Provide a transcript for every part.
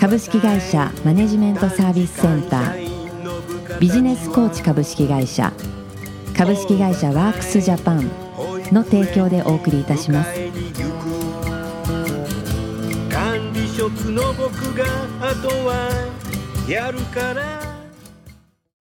株式会社マネジメントサービスセンター。ビジネスコーチ株式会社。株式会社ワークスジャパンの提供でお送りいたします。管理職の僕があとはやるから。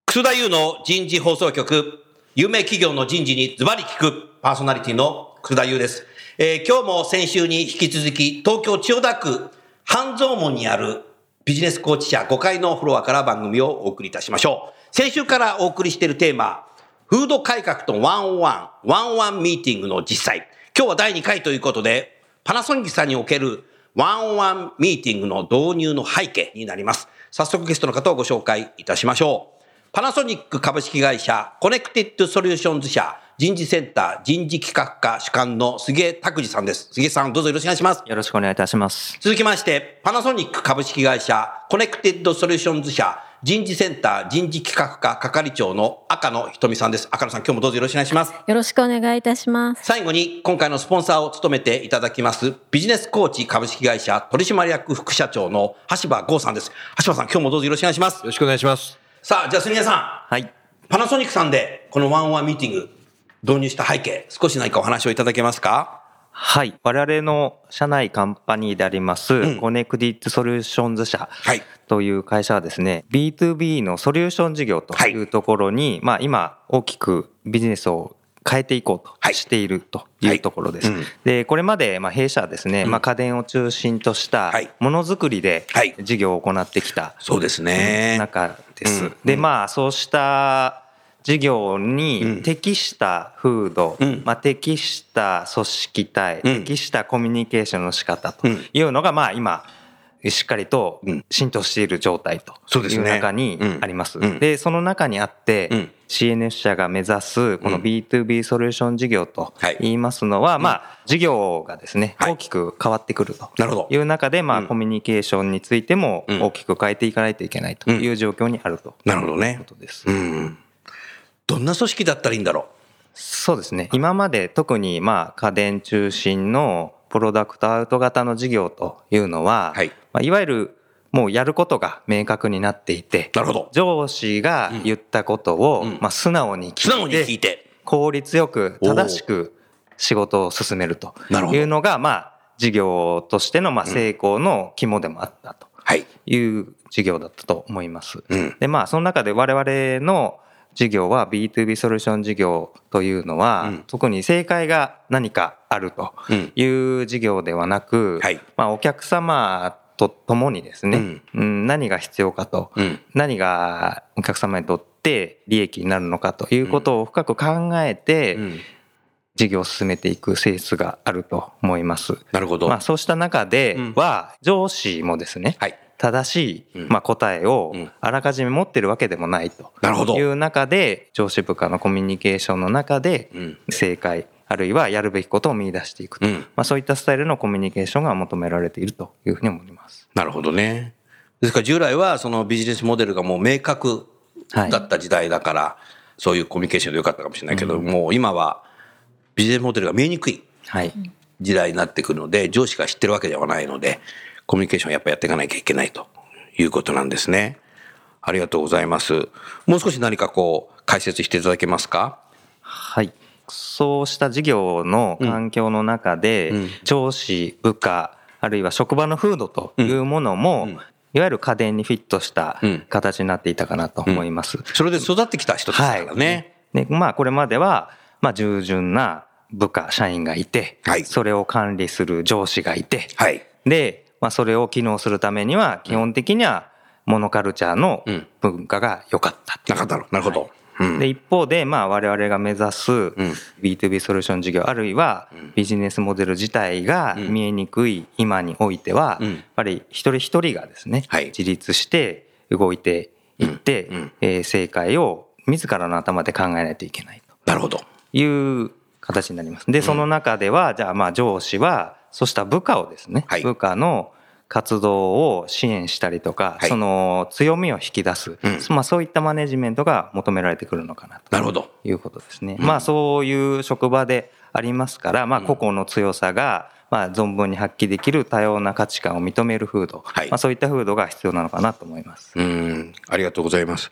楠田優の人事放送局、有名企業の人事にズバリ聞く。パーソナリティの楠田優です。えー今日も先週に引き続き、東京千代田区半蔵門にあるビジネスコーチ社5階のフロアから番組をお送りいたしましょう。先週からお送りしているテーマ、風土改革と one on one、one on one ミーティングの実際。今日は第2回ということで、パナソニックさんにおける one on one ミーティングの導入の背景になります。早速ゲストの方をご紹介いたしましょう。パナソニック株式会社 Connected Solutions 社人事センター人事企画課主幹の杉江拓司さんです。杉江さんどうぞよろしくお願いします。よろしくお願いいたします。続きまして、パナソニック株式会社 Connected Solutions 社人事センター人事企画課係長の赤野ひとみさんです。赤野さん今日もどうぞよろしくお願いします。よろしくお願いいたします。最後に今回のスポンサーを務めていただきますビジネスコーチ株式会社取締役副社長の橋場剛さんです。橋場さん今日もどうぞよろしくお願いしますよ。ろしくお願いします。さあ、じゃあ杉江さん。はい。パナソニックさんで、この one on one ミーティング、導入した背景、少し何かお話をいただけますか？はい。我々の社内カンパニーであります、ん。 Connected Solutions 社はい。という会社はですね、B2B のソリューション事業というところに、まあ今大きくビジネスを変えていこうはい。としているというところです。はいうん。で、これまでまあ弊社はですね、まあ家電を中心としたはい。ものづくりではい。事業を行ってきたそうですね。中です。うん。で、まあ、そうした事業うん。に適した風土、うん。まあ、適した組織体、うん。適したコミュニケーションの仕方とうん。いうのが、まあ、今、しっかりとうん。浸透している状態という中にあります。うん。うんで、その中にあって、うん。CNS 社が目指すこの B2B ソリューション事業とはい。言いますのは、まあ、事業がですね、はい。大きく変わってくるという中で、まあ、うん。コミュニケーションについてもうん。大きく変えていかないといけないという状況にあると。なるほどね。いうことです。うん。どんな組織だったらいいんだろそうですね。今まで特にまあ家電中心のプロダクトアウト型の事業というのは、はいまあ、いわゆるもうやることが明確になっていてう。、なるほど。上司が言ったことを、うんまあ、素直に聞いて、素直に聞いて。効率よく正しく仕事を進めるというのが、まあ、事業としてのまあ成功の肝でもあったとはい。いう事業だったと思います。うん。で、まあ、その中で我々の事業は B2B ソリューション事業というのは、うん特に正解が何かあるとうん。いう事業ではなく、はいまあ、お客様と共にですね、うん何が必要かと、うん。何がお客様にとって利益になるのかということを深く考えて、うん事業を進めていく性質があると思います。なるほど。まあ、そうした中では、上司もですね、はい。正しい、うんまあ、答えをうんあらかじめ持ってるわけでもないとなるほど。いう中で上司部下のコミュニケーションの中でうん。正解あるいはやるべきことを見出していくと、うん。まあ、そういったスタイルのコミュニケーションが求められているというふうに思います。なるほどね。ですから従来はそのビジネスモデルがもう明確はいだった時代だから、そういうコミュニケーションでよかったかもしれないけど、もう今はビジネスモデルが見えにくいはい、時代になってくるので、上司が知ってるわけではないので、コミュニケーションやっぱやっていかなきゃいけないということなんですね。ありがとうございます。もう少し何かこう解説していただけますか？はい。そうした事業の環境の中で、うん上司、部下、あるいは職場の風土というものも、うんいわゆる家電にフィットしたうん形になっていたかなと思います。それで育ってきた人ですからね。で、まあ、これまでは、まあ、従順な部下、社員がいて、はいそれを管理する上司がいて、はい。で、まあ、それを機能するためには、基本的には、モノカルチャーのうん。文化が良かったっていう。なかったろなるほど。うん。で、一方で、まあ、我々が目指すん。B2B ソリューション事業、あるいはビジネスモデル自体がうん。見えにくい今においては、うん。やっぱり一人一人がですね、はい。自立して動いて行って、うん。えー正解を自らの頭で考えないといけないなるほど。という形になります。で、その中では、じゃあまあ上司は、そうした部下をですね、はい部下の活動を支援したりとか、はいその強みを引き出す、うんまあそういったマネジメントが求められてくるのかなと。なるほど。いうことですね。まあそういう職場でありますから、まあ個々の強さが、まあ存分に発揮できる多様な価値観を認める風土、はいまあそういった風土が必要なのかなと思います。うん、ありがとうございます。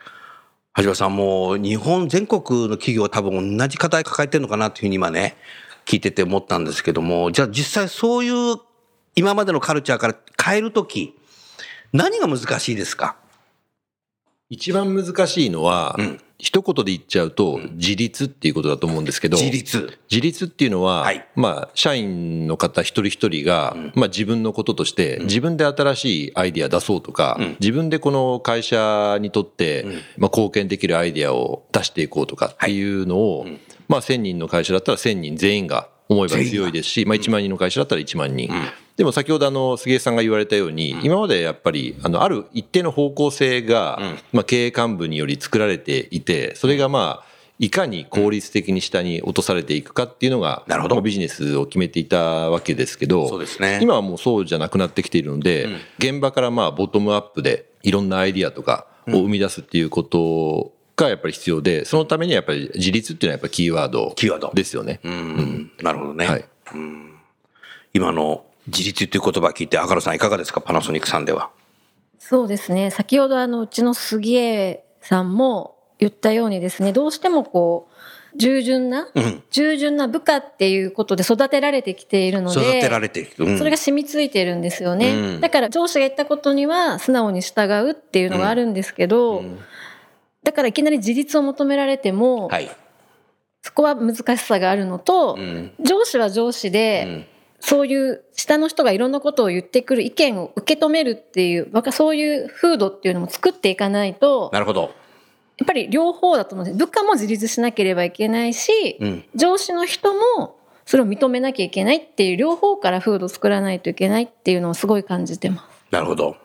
橋場さん、もう日本全国の企業は多分同じ課題抱えてるのかなというふうに今ね、聞いてて思ったんですけども、じゃあ実際そういう今までのカルチャーから変えるとき、何が難しいですか？一番難しいのは、うん。一言で言っちゃうと、自立っていうことだと思うんですけど、自立。自立っていうのは、はい。まあ、社員の方一人一人が、まあ自分のこととして、自分で新しいアイディア出そうとか、自分でこの会社にとって、まあ貢献できるアイディアを出していこうとかっていうのを、まあ1000人の会社だったら1000人全員が思えば強いですし、まあ1万人の会社だったら1万人。でも先ほどあの杉江さんが言われたように、今までやっぱりあのある一定の方向性が、まあ経営幹部により作られていて、それがまあいかに効率的に下に落とされていくかっていうのが、なるほど。まあビジネスを決めていたわけですけど、そうですね。今はもうそうじゃなくなってきているので、現場からまあボトムアップでいろんなアイディアとかを生み出すっていうことがやっぱり必要で、そのためにはやっぱり自立っていうのはやっぱりキーワードキーワードですよね。うん、なるほどね。はい今の自立という言葉聞いて、赤野さんいかがですか？パナソニックさんでは。そうですね。先ほどあの、うちの杉江さんも言ったようにですね、どうしてもこう、従順な、うん従順な部下っていうことで育てられてきているので、育てられていく。うんそれが染みついてるんですよね。うんだから上司が言ったことには素直に従うっていうのがあるんですけど、だからいきなり自立を求められても、はい。そこは難しさがあるのと、うん上司は上司で、そういう下の人がいろんなことを言ってくる意見を受け止めるっていう、そういう風土っていうのも作っていかないと、なるほど。やっぱり両方だと思うんです。部下も自立しなければいけないし、うん上司の人もそれを認めなきゃいけないっていう両方から風土を作らないといけないっていうのをすごい感じてます。なるほど。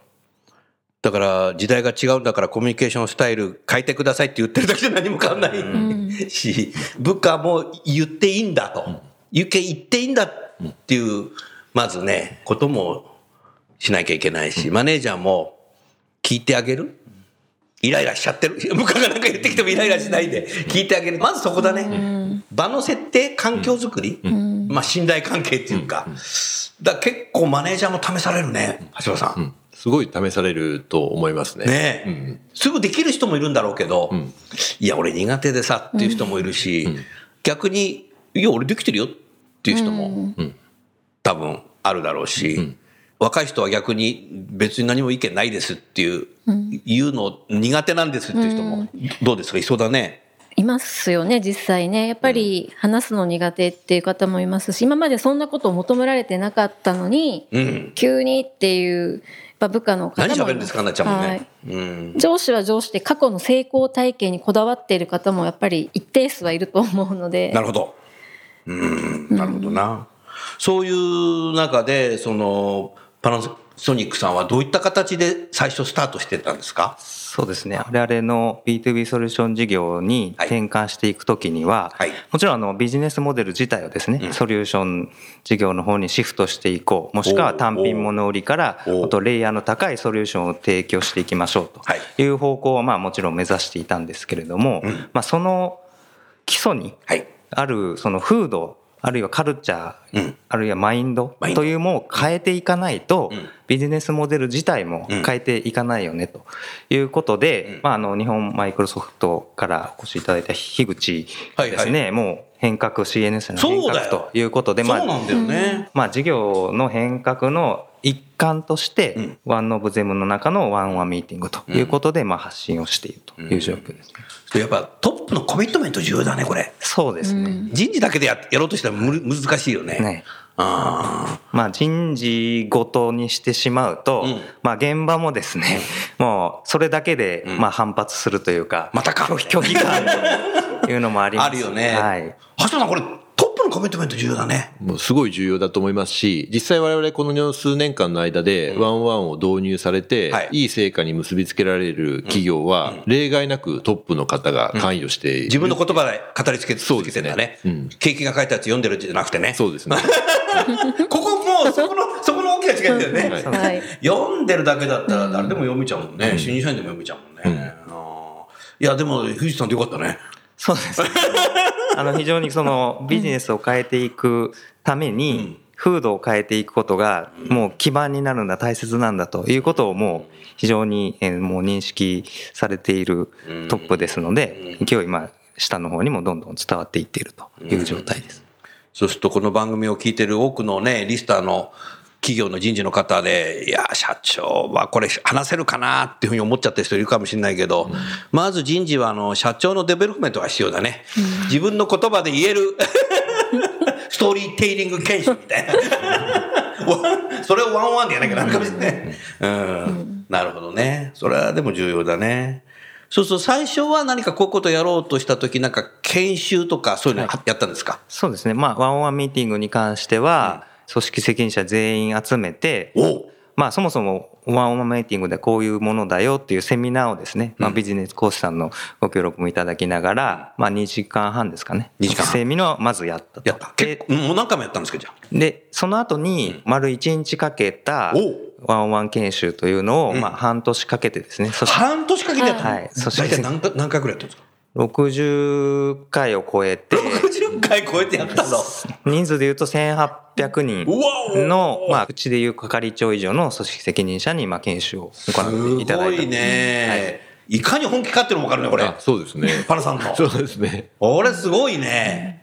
だから時代が違うんだからコミュニケーションスタイル変えてくださいって言ってるだけじゃ何も変わんない、し、部下も言っていいんだと。言って言っていいんだっていう、まずね、こともしなきゃいけないし、マネージャーも聞いてあげる？イライラしちゃってる？部下がなんか言ってきてもイライラしないで聞いてあげる。まずそこだね。場の設定、環境づくり、まあ信頼関係っていうか。だ結構マネージャーも試されるね、橋場さん。すごい試されると思いますね。ねえ、すぐできる人もいるんだろうけど、いや、俺苦手でさっていう人もいるし、逆に、いや、俺できてるよっていう人も、多分あるだろうし、若い人は逆に別に何も意見ないですっていう、言うの苦手なんですっていう人も、どうですか？いそうだね。いますよね、実際ね。やっぱり話すの苦手っていう方もいますし、今までそんなことを求められてなかったのに、うん。急にっていう、やっぱ部下の方何喋るんですかなっちゃうもんね。はいうん。上司は上司で過去の成功体験にこだわっている方もやっぱり一定数はいると思うのでなるほど。うん、なるほどな。そういう中で、その、パナソニックさんはどういった形で最初スタートしてたんですか？そうですね。我々の B2B ソリューション事業にはい。転換していくときには、はい。もちろんあのビジネスモデル自体をですね、ソリューション事業の方にシフトしていこう、もしくは単品物売りから、あとレイヤーの高いソリューションを提供していきましょうはい。という方向をまあもちろん目指していたんですけれども、まあその基礎にはい。あるその風土、あるいはカルチャー、うん。あるいはマインドマインド。というものを変えていかないと、うんビジネスモデル自体も変えていかないよねと。いうことで、まあ、あの日本マイクロソフトからお越しいただいた樋口がですね、もう変革 CNS の変革ということで、まあね。まあ、事業の変革の一環として、ん。ワンオブゼムの中のワンワンミーティングということで、まあ、発信をしているという状況ですね。やっぱトップのコミットメント重要だね、これ。そうですね。人事だけでややろうとしたらむ難しいよね。ねあまあ人事ごとにしてしまうと、うんまあ現場もですね、もうそれだけでまあ反発するというか、またか拒否感というのもあります。あるよね。はい。橋本さん、これコミットメント重要だね。もうすごい重要だと思いますし、実際我々この数年間の間でワンワンを導入されて、はいいい成果に結びつけられる企業は、例外なくトップの方が関与している自分の言葉で語りつけ続けてんだね。そうですねうん景気が書いたやつ読んでるんじゃなくてね。そうですね。ここもう、そこの、そこの大きな違いだよね。はいはい。読んでるだけだったら誰でも読めちゃうもんね。新入社員でも読めちゃうもんね。いや、でも、藤井さんでよかったね。そうです。あの非常にそのビジネスを変えていくために、風土を変えていくことがもう基盤になるんだ大切なんだということをもう非常にえーもう認識されているトップですので勢いまあ下の方にもどんどん伝わっていっているという状態です。そうすると、この番組を聞いてる多くのね、リスナーの企業の人事の方で、いや、社長はこれ話せるかなっていうふうに思っちゃってる人いるかもしれないけど、まず人事はあの、社長の development が必要だね。自分の言葉で言える、storytelling 研修みたいな。それを one on one でやらなきゃなるかもしれない。うん。なるほどね。それはでも重要だね。そうそう、最初は何かこういうことやろうとしたとき、なんか研修とかそういうのやったんですか、そうですね。まあワンオンワンミーティングに関しては組織責任者全員集めてまあそもそもワンオンワンミーティングでこういうものだよっていうセミナーをですね、まあビジネス講師さんのご協力もいただきながら、まあ2時間半ですかね。2時間半。セミナーをまずやったと。やった。結構、もう何回もやったんですか、じゃあ。で、その後に丸1日かけたワンオンワン研修というのを、まあ半年かけてですね、半年かけてやったの？はい。大体何回何回くらいやったんですか？60回を超えて、?60 回超えてやったの？人数で言うと1800人の、まあ、うちでいう係長以上の組織責任者に、まあ、研修を行っていただいたすごいね、い。かに本気かっていうのも分かるね、これあ。そうですね。パナさんの。そうですね。これすごいね。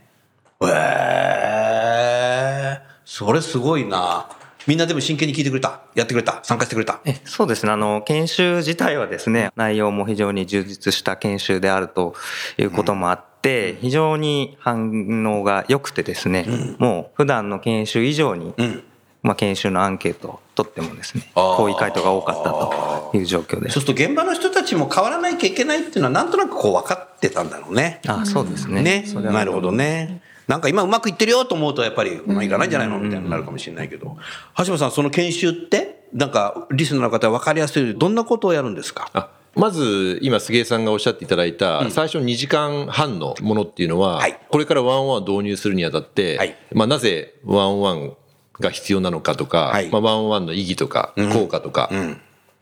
へえそれすごいな。みんなでも真剣に聞いてくれた。やってくれた。参加してくれた。えそうですね。あの、研修自体はですね、内容も非常に充実した研修であるということもあって、非常に反応が良くてですね、もう普段の研修以上に、うん。まあ、研修のアンケートを取ってもですね、好意回答が多かったという状況ですそう。すると現場の人たちも変わらなきゃいけないっていうのはなんとなくこう分かってたんだろうね。あそうですね。ね。なるほどね。なんか今うまくいってるよと思うとやっぱりうまくいかないんじゃないのみたいになるかもしれないけど。橋本さん、その研修って、なんかリスナーの方分かりやすいどんなことをやるんですか？あまず今杉江さんがおっしゃっていただいた最初2時間半のものっていうのは、はい。これからワンワンを導入するにあたって、はい。まあ、なぜワンワンが必要なのかとか、はい。まあ、ワンワンの意義とか効果とか、ん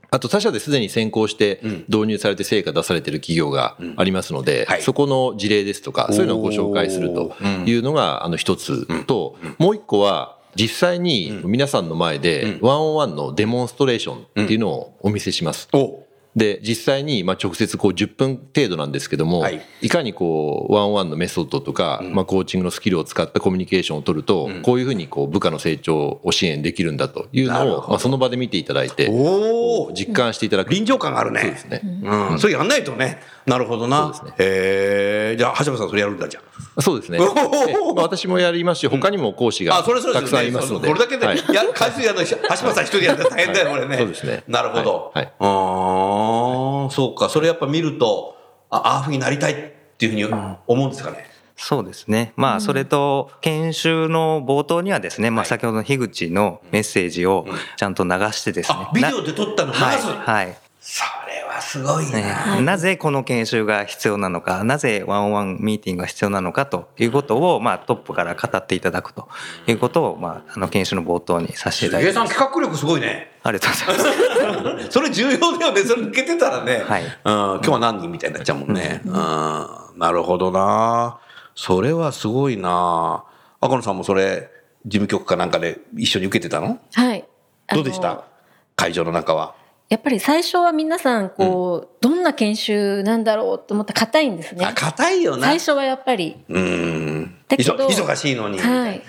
あと他社ですでに先行して導入されて成果出されている企業がありますので、はい。そこの事例ですとかそういうのをご紹介するというのがあの一つと、もう一個は実際に皆さんの前でワンオンワンのデモンストレーションっていうのをお見せします。おで、実際に、まあ、直接こう10分程度なんですけども、はいい、かにこう、ワンワンのメソッドとか、まあ、コーチングのスキルを使ったコミュニケーションを取ると、こういうふうにこう、部下の成長を支援できるんだというのを、まあ、その場で見ていただいて、おお実感していただく。臨場感があるね。そうですね。うん。それやんないとね。なるほどな。そうですねへえ。じゃあ、橋本さんそれやるんだ、じゃそうですね。私もやりますし、他にも講師あ。があ、それそれたくさんいますので。これだけで、はいやる回数やるの、橋本さん一人でやったら大変だよ、これね。そうですねなるほど。はいはいああ、そうか。それやっぱ見ると、ああふうになりたいっていうふうに思うんですかね。そうですね。まあ、それと、研修の冒頭にはですね、まあ、先ほどの樋口のメッセージをちゃんと流してですねあ。、ビデオで撮ったの流す。はい。はい。すごいねな。なぜこの研修が必要なのか、なぜワンオンワンミーティングが必要なのかということを、まあ、トップから語っていただくということを、まあ、あの、研修の冒頭にさせていただ杉江さんきます。企画力すごいね。ありがとうございます。それ重要だよね。それ抜けてたらね。はいうん、今日は何人みたいになっちゃうもんね。うん、なるほどな。それはすごいな。赤野さんもそれ、事務局かなんかで一緒に受けてたの？はい。どうでした？会場の中は。やっぱり最初は皆さん、こう、どんな研修なんだろうと思って硬いんですねあ、。硬いよな。最初はやっぱり。うん。だけど忙忙しいのに。はい。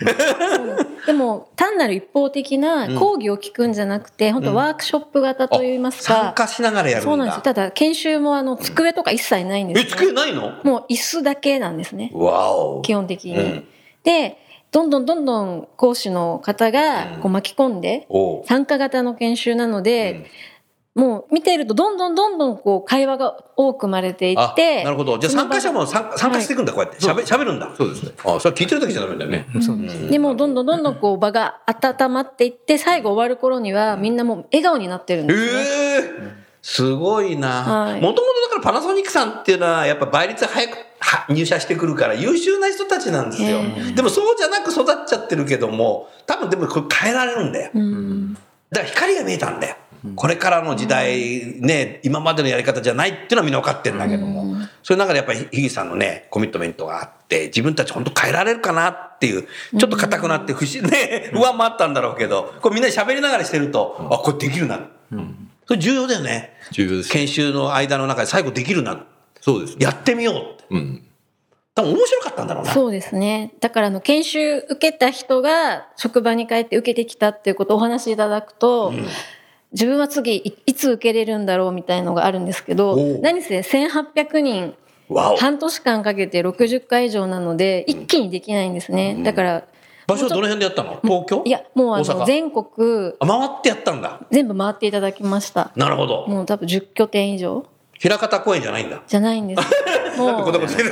でも、単なる一方的な講義を聞くんじゃなくて、本当ワークショップ型といいますか。参加しながらやるんだ。そうなんですよ。ただ、研修もあの、机とか一切ないんです、え、ね。机ないの？もう椅子だけなんですね。わお。基本的に。うんで、どんどんどんどん講師の方がこう巻き込んで、参加型の研修なので、もう見てるとどんどんどんどんこう会話が多く生まれていあって。なるほど。じゃあ参加者も参参加していくんだ、こうやって。しゃべ、しゃべるんだ。そうですね。あそれ聞いてるだけじゃダメだよね。そうですねでもうどんどんどんどんこう場が温まっていって、最後終わる頃にはみんなもう笑顔になってるんえですね。えすごいな。はいもともとだからパナソニックさんっていうのはやっぱ倍率早くは入社してくるから優秀な人たちなんですよ。えでもそうじゃなく育っちゃってるけども、多分でもこれ変えられるんだよ。うんだから光が見えたんだよ。これからの時代、ね、今までのやり方じゃないっていうのはみんな分かってるんだけども、それの中でやっぱりひぎさんのね、コミットメントがあって、自分たち本当変えられるかなっていう、ちょっと硬くなって不思ね、不安もあったんだろうけど、これみんなで喋りながらしてると、あ、これできるな。それ重要だよね。重要です。研修の間の中で最後できるな。そうですね。やってみようって。うん。多分面白かったんだろうな。そうですね。だからあの研修受けた人が職場に帰って受けてきたっていうことをお話しいただくと、自分は次いいつ受けれるんだろうみたいのがあるんですけど何せ1800人。半年間かけて60回以上なので、一気にできないんですね。だから、場所はどの辺でやったの？東京？いや、もうあの全国あ回ってやったんだ。全部回っていただきました。なるほど。もう多分10拠点以上平方公園じゃないんだ。じゃないんです。もうこんなこと言ってる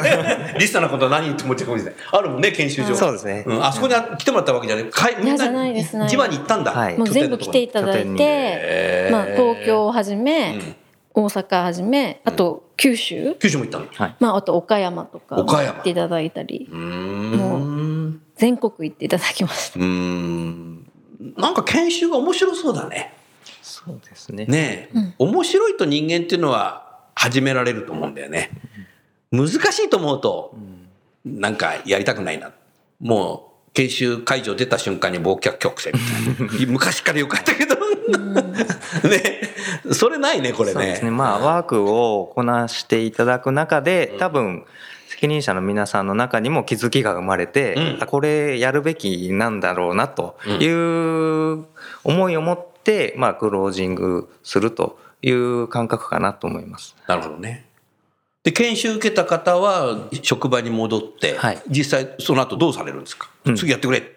リスナーのこと何言ってもってかもしれない？あるもんね、研修所。そうですねん、あそこに来てもらったわけじゃない。かいみんいやじゃないですない地場に行ったんだ。はいもう全部来ていただいて、まあ東京をはじめ、大阪はじめ、あと九州、九州も行ったの？はいまああと岡山とか岡山行っていただいたり、うーん。全国行っていただきました。うーん。なんか研修が面白そうだね。そうですね。ねえ、面白いと人間っていうのは始められると思うんだよね。難しいと思うと、なんかやりたくないな。もう、研修会場出た瞬間に忘却曲線みたいな。昔からよかったけど。ねそれないね、これそうですね。ね。まあ、ワークをこなしていただく中で、多分、責任者の皆さんの中にも気づきが生まれて、うんあこれやるべきなんだろうなという思いを持って、まあ、クロージングするという感覚かなと思います。なるほどね。で、研修受けた方は職場に戻って、はい実際その後どうされるんですか、うん次やってくれ。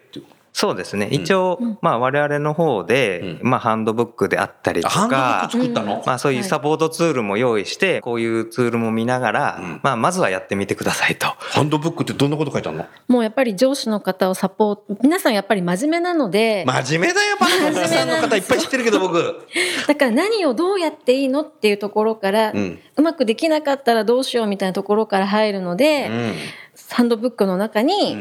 そうですね。一応、まあ、我々の方で、まあ、ハンドブックであったりとあハンドブッかク、作ったの、まあそういうサポートツールも用意して、こういうツールも見ながら、うん。まあまずはやってみてくださいと。ハンドブックってどんなこと書いてあるの？もうやっぱり上司の方をサポート、皆さんやっぱり真面目なので、真面目だよ、パンダさんの方いっぱい知ってるけど僕。だから何をどうやっていいのっていうところから、ううんまくできなかったらどうしようみたいなところから入るので、うん。ハンドブックの中に、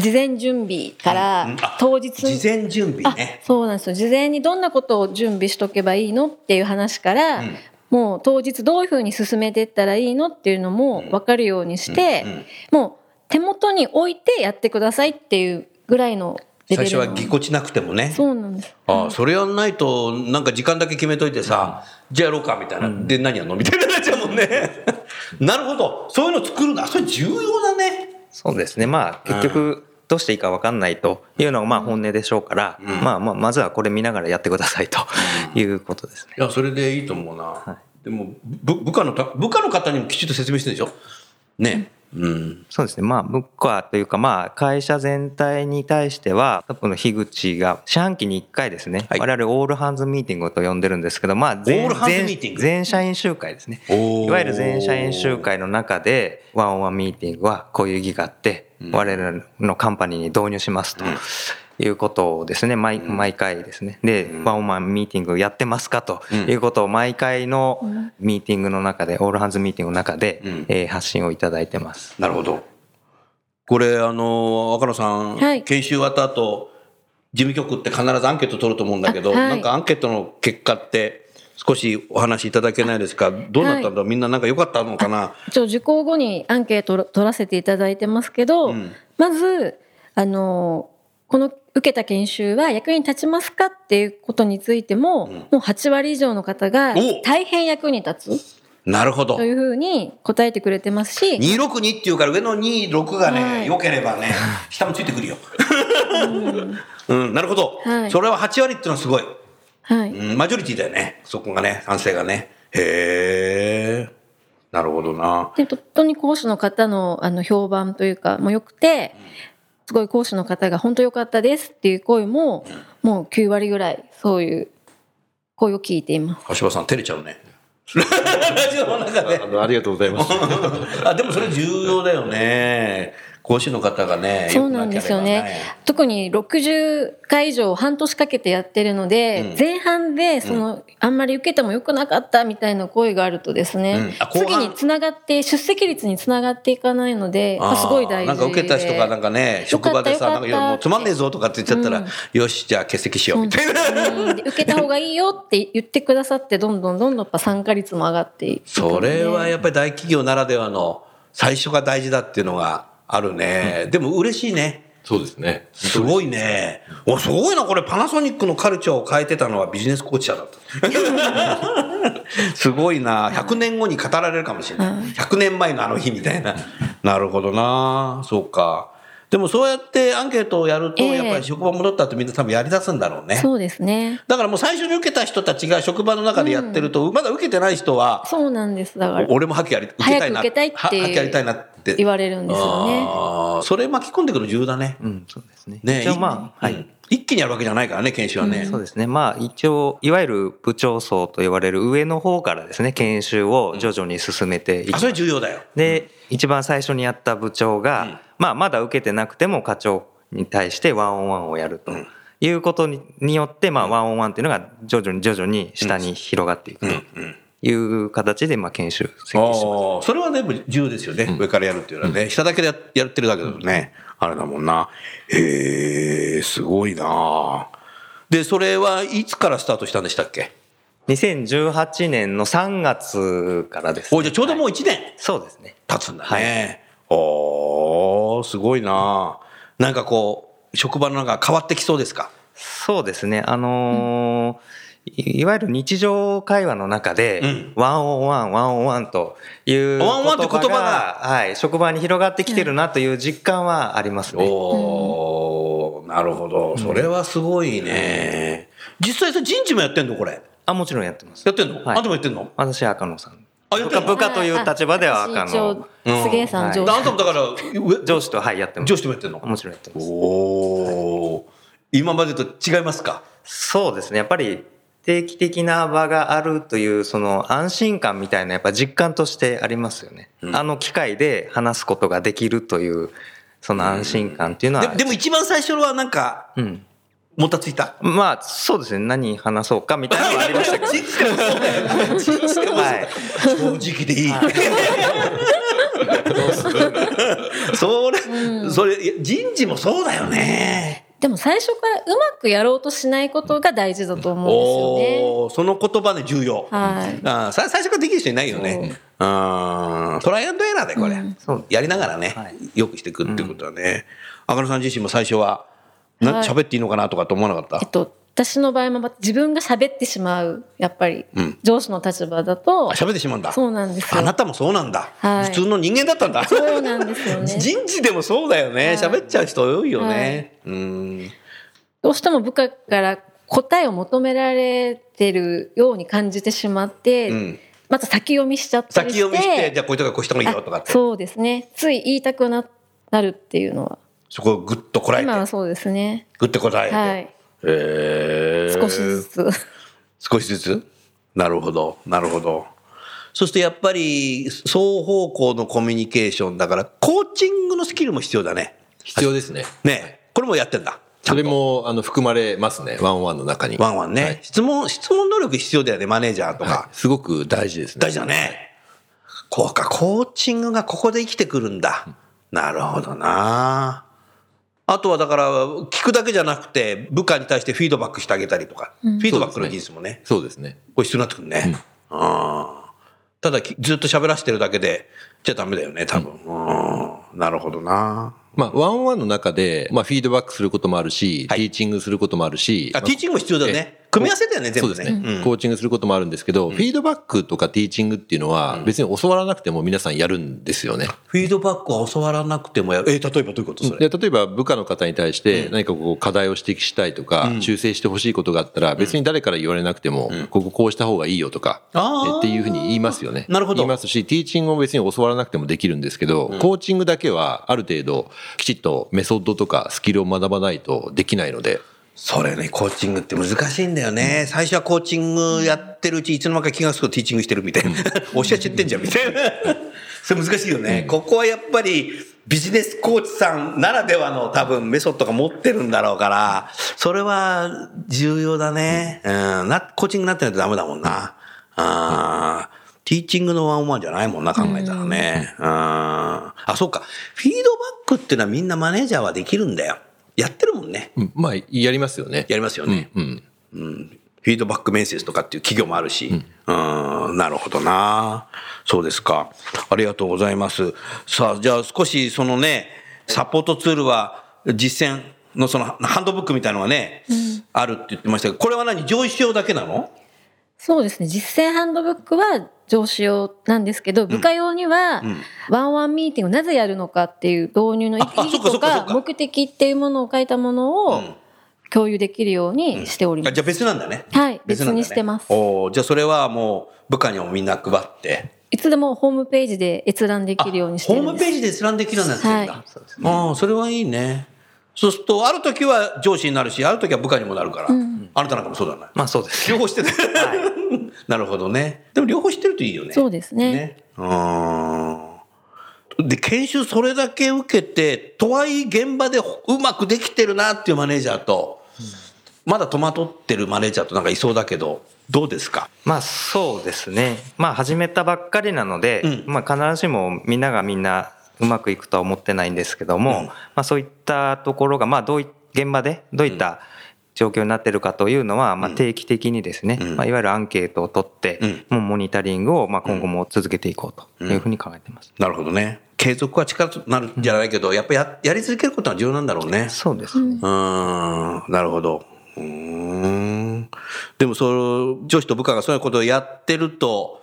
事前準備から当日事前準備あね。そうなんですよ事前にどんなことを準備しとけばいいのっていう話から、うんもう当日どういうふうに進めていったらいいのっていうのも分かるようにして、うんうんもう手元に置いてやってくださいっていうぐらいの最初はぎこちなくてもね。そうなんですああ、それやんないと、なんか時間だけ決めといてさ、じゃあやろうかみたいな。で、何やんのみたいになっちゃうもんね。なるほど。そういうの作るんだ。それ重要だね。そうですね。まあ結局、どうしていいか分かんないというのがまあ本音でしょうから、まあまあまずはこれ見ながらやってくださいということですね。いや、それでいいと思うな。でも、ぶ部下のた、部下の方にもきちっと説明してるでしょ？ね。うん。そうですね。まあ、部下というか、まあ、会社全体に対しては、この樋口が四半期に1回ですね、はい我々オールハンズミーティングと呼んでるんですけど、まあ、全全全社員集会ですね。いわゆる全社員集会の中で、ワンオンワンミーティングはこういう意義があって、我々のカンパニーに導入しますと。いうことをですね、毎毎回ですね。で、ワンオンワンミーティングやってますかということを毎回のミーティングの中で、オールハンズミーティングの中で、うん。えー発信をいただいてます。なるほど。これ、あの、若野さん、はい。研修終わった後、事務局って必ずアンケート取ると思うんだけど、あはい。なんかアンケートの結果って、少しお話しいただけないですか？どうなったんだろう、みんななんか良かったのかな？一応受講後にアンケートを取らせていただいてますけど、うん。まずあのこの受けた研修は役に立ちますかっていうことについても、もう8割以上の方がお大変役に立つなるほどと。いうふうに答えてくれてますし、262っていうから上の26がね、はい良ければね、下もついてくるよ。うん、なるほど、はいそれは8割っていうのはすごい。はい、うん、マジョリティだよね。そこがね、賛成がね。へえ。なるほどな。で本当に講師の方のあの評判というかも良くて、すごい講師の方が本当良かったですっていう声も、もう9割ぐらいそういう声を聞いています。橋場さん照れちゃうね。ラジオの中であ。のありがとうございます。あ、でもそれ重要だよね。講師の方がね。そうなんですよね。特に60回以上半年かけてやってるので、うん。前半でその、あんまり受けてもよくなかったみたいな声があるとですね、うん。次につながって出席率につながっていかないので、まあすごい大事で。なんか受けた人がなんかね、職場でさ、なんかいやもうつまんねえぞとかって言っちゃったら、よし、じゃあ欠席しようみたいな。受けた方がいいよって言ってくださって、どんどんどんどんやっぱ参加率も上がっていくので。それはやっぱり大企業ならではの最初が大事だっていうのがあるね。でも嬉しいね。そうですね。すごいね。お、すごいな。これパナソニックのカルチャーを変えてたのはビジネスコーチ社だった。すごいな。100年後に語られるかもしれない。100年前のあの日みたいな。なるほどな。そうか。でもそうやってアンケートをやると、ええやっぱり職場戻った後みんな多分やり出すんだろうね。そうですね。だからもう最初に受けた人たちが職場の中でやってると、まだ受けてない人は、そうなんです。だから、俺も早くやり、受けたいな。早く受けたいっては早くやりたいなって。言われるんですよね。あーそれ巻き込んでくるの重要だね。うん、そうですね。ね一応まあ、はい。うん一気にやるわけじゃないからね、研修はね。そうですね。まあ一応、いわゆる部長層と言われる上の方からですね、研修を徐々に進めていきあ、ますそれ重要だよ。で、一番最初にやった部長が、まあまだ受けてなくても課長に対してワンオンワンをやるということにによって、まあワンオンワンっていうのが徐々に徐々に下に広がっていくという形で、まあ研修設計してます。それはでも重要ですよね。上からやるっていうのはね。下だけでややってるだけだとね、あれだもんな。へえ、すごいな。で、それはいつからスタートしたんでしたっけ？2018年の3月からです、おじゃあちょうどもう1年？そうですね。経つんだね。おー、すごいな。なんかこう、職場の中変わってきそうですか？そうですね。あのーいいわゆる日常会話の中で、うんワンオンワン、ワンオンワンというワンオンワンって言葉がはい、職場に広がってきてるなという実感はありますね。おー、なるほど。それはすごいね。実際さ、人事もやってんのこれ？あ、もちろんやってます。やってんの、はいあんたもやってんの？私は赤野さん。あ、やって部下という立場では赤野。杉江さん上司。あんたもだから、上上司と、はい、やってます。上司ともやってんの？もちろんやってます。おー。今までと違いますか？そうですね。やっぱり定期的な場があるという、その安心感みたいな、やっぱ実感としてありますよね。あの機会で話すことができるという、その安心感っていうのは。ででも一番最初はなんか、うん。もたついた？まあ、そうですね。何話そうかみたいなのはありましたけど。はい。正直でいい。それ、それ、人事もそうだよね。でも最初からうまくやろうとしないことが大事だと思うんですよね。その言葉で重要。はい。あ最初からできる人いないよね。うんトライアンドエラーでこれ、そうやりながらね、はいよくしていくってことはね。赤野さん自身も最初は、なはい喋っていいのかなとかって思わなかった？えっと、私の場合も自分が喋ってしまう、やっぱりうん上司の立場だとあ、喋ってしまうんだ。そうなんですよあなたもそうなんだ。はい普通の人間だったんだ。そうなんですよね。人事でもそうだよね。はい喋っちゃう人多いよね。うん。どうしても部下から答えを求められてるように感じてしまって、うんまた先読みしちゃったりして。先読みして、じゃあこういうとここうした方がいいよとかって。あそうですね。つい言いたくななるっていうのは。そこをぐっとこらえて、今はそうですね。ぐって答えて。はい。へー少しずつ。少しずつ？なるほど、なるほど。そしてやっぱり双方向のコミュニケーションだから、コーチングのスキルも必要だね。必要ですね。ねこれもやってんだ。それ。もあの含まれますね。ワンワンの中に。ワンワンね、はい質問、質問能力必要だよね、マネージャーとか。はいすごく大事ですね。大事だね。こうか、コーチングがここで生きてくるんだ。なるほどな。あとはだから、聞くだけじゃなくて、部下に対してフィードバックしてあげたりとか、フィードバックの技術もね、そうですね。これ必要になってくるね。ああただき、ずっと喋らせてるだけで、じゃダメだよね、多分。うんなるほどな。まあ、ワンワンの中で、まあ、フィードバックすることもあるし、はいティーチングすることもあるし、あ、ティーチングも必要だよね。組み合わせだよね、全部ね。そうですね、うん。コーチングすることもあるんですけど、フィードバックとかティーチングっていうのは、別に教わらなくても皆さんやるんですよね。フィードバックは教わらなくてもやる。え、例えばどういうことそれ？で例えば部下の方に対して何かこう課題を指摘したいとか、修正してほしいことがあったら、別に誰から言われなくても、こここうした方がいいよとか、っていうふうに言いますよね。なるほど。言いますし、ティーチングも別に教わらなくてもできるんですけど、コーチングだけはある程度、きちっとメソッドとかスキルを学ばないとできないので、それね、コーチングって難しいんだよね。最初はコーチングやってるうち、いつの間にか気が付くとティーチングしてるみたいな。おっしゃっちゃってんじゃん、みたいな。それ難しいよね。ここはやっぱり、ビジネスコーチさんならではの多分メソッドが持ってるんだろうから、それは重要だね。うん。な、コーチングになってないとダメだもんな。あーティーチングのワンオンワンじゃないもんな、考えたらね。うん。あ、そうか。フィードバックっていうのはみんなマネージャーはできるんだよ。やってるもんね。うんまあ、やりますよね。やりますよね。うん。うん。フィードバック面接とかっていう企業もあるし。うん、なるほどな。そうですか。ありがとうございます。さあ、じゃあ少しそのね、サポートツールは実践のそのハンドブックみたいのがね、あるって言ってましたけど、これは何？上司用だけなの？そうですね。実践ハンドブックは上司用なんですけど、部下用には、ワンワンミーティングをなぜやるのかっていう導入の意義とか目的っていうものを書いたものを共有できるようにしております。あじゃあ別なんだね。はい別ね別にしてますおーじゃあそれはもう部下にもみんな配って。いつでもホームページで閲覧できるようにしてホー。ムページで閲覧できるようになってるんだ。はいああ、それはいいね。そうすると、ある時は上司になるし、ある時は部下にもなるから、あなたなんかもそうだな。まあそうです。両方してる。なるほどね。でも両方知ってるといいよね。そうですねね。うん。で、研修それだけ受けて、とはいえ現場でうまくできてるなっていうマネージャーと、まだ戸惑ってるマネージャーとなんかいそうだけど、どうですか？まあそうですね。まあ始めたばっかりなので、うんまあ必ずしもみんながみんなうまくいくとは思ってないんですけども、うんまあそういったところが、まあどうい、現場でどういった状況になってるかというのは、まあ定期的にですね、うんまあいわゆるアンケートを取って、うんもうモニタリングをまあ今後も続けていこうというふうに考えてます。なるほどね。継続は力となるんじゃないけど、やっぱややり続けることは重要なんだろうね。そうです。うーん、なるほど。うーん。でも、その、上司と部下がそういうことをやってると、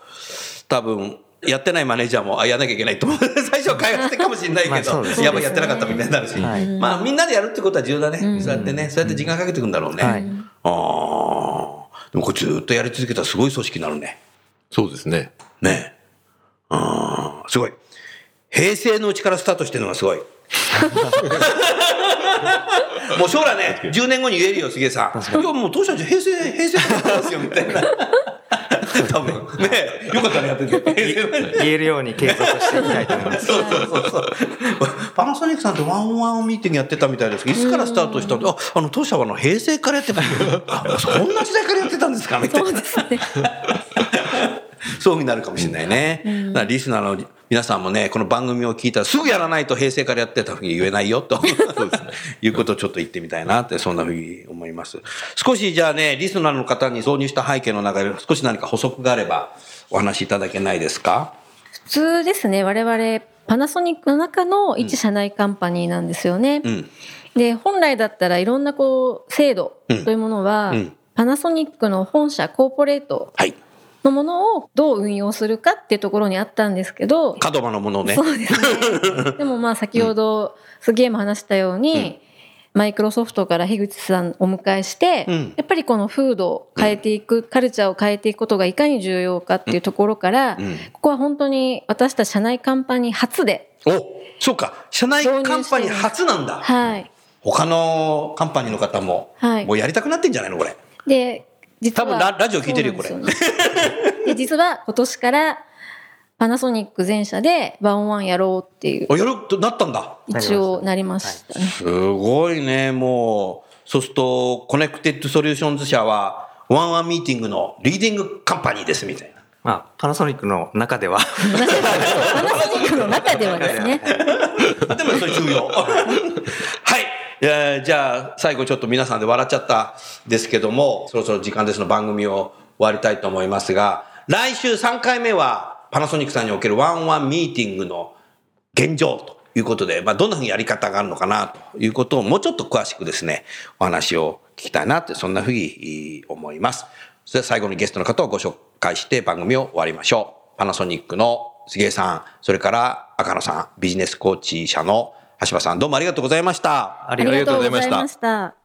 多分、やってないマネージャーも、あ、やらなきゃいけないと思う。最初は開発的かもしれないけど、まあそうですやばい、やってなかったみたいになるし。はいまあ、みんなでやるってことは重要だね。そうやってね、そうやって時間かけていくんだろうね。はいああ。でも、これずっとやり続けたらすごい組織になるね。そうですね。ねああ、すごい。平成のうちからスタートしてるのがすごい。もう将来ね、10年後に言えるよ、杉江さん。いや、もう当社平成、平成からやってますよ、みたいな。多分。ねよかったね、やってて。言えるように継続していきたいと思います。そうそうそうそう。パナソニックさんってワンワンミーティングやってたみたいですけど、いつからスタートしたんで、あ、あの、当社はあの、平成からやってた。あ、そんな時代からやってたんですか？みたいな。そうですね。そうになるかもしれないね。だからリスナーの皆さんもね、この番組を聞いたらすぐやらないと平成からやってたふうに言えないよと。いうことをちょっと言ってみたいなって、そんなふうに思います。少しじゃあね、リスナーの方に挿入した背景の中で少し何か補足があればお話しいただけないですか？普通ですね。我々、パナソニックの中の一社内カンパニーなんですよね。うん。で、本来だったらいろんなこう、制度というものは、うんうんパナソニックの本社コーポレートはい。のものをどう運用するかっていうところにあったんですけど、角間のものをね。そうですね。でもまあ先ほど杉江も話したように、マイクロソフトから樋口さんをお迎えして、うんやっぱりこの風土を変えていく、カルチャーを変えていくことがいかに重要かっていうところから、うんここは本当に私たち社内カンパニー初で、おそうか。社内カンパニー初なんだ。はい。他のカンパニーの方も、はいもうやりたくなってんじゃないのこれ。で、実は。多分ララジオ聞いてるよそうなんで実は今年からパナソニック全社で one on one やろうっていう、あ、やるとなったんだ。一応なりましたね。すごいね、もう。そうすると、 Connected Solutions 社は、 one on one ミーティングの leading company ですみたいな。まあパナソニックの中では、パナソニックの中ではですね。あでもそれ重要。はい。えーじゃあ、最後ちょっと皆さんで笑っちゃったですけども、そろそろ時間ですの番組を終わりたいと思いますが、来週3回目は、パナソニックさんにおけるワンワンミーティングの現状ということで、まあ、どんなふうにやり方があるのかなということをもうちょっと詳しくですね、お話を聞きたいなって、そんなふうに思います。それでは最後にゲストの方をご紹介して番組を終わりましょう。パナソニックの杉江さん、それから赤野さん、ビジネスコーチ社の橋場さん、どうもありがとうございました。あありがとうございました。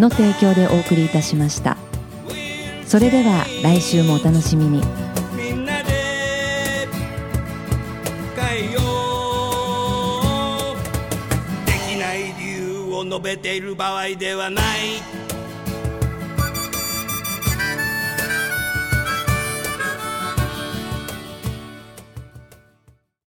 の提供でお送りいたしました。それでは来週もお楽しみに。みんなで変えよう。できない理由を述べている場合ではない。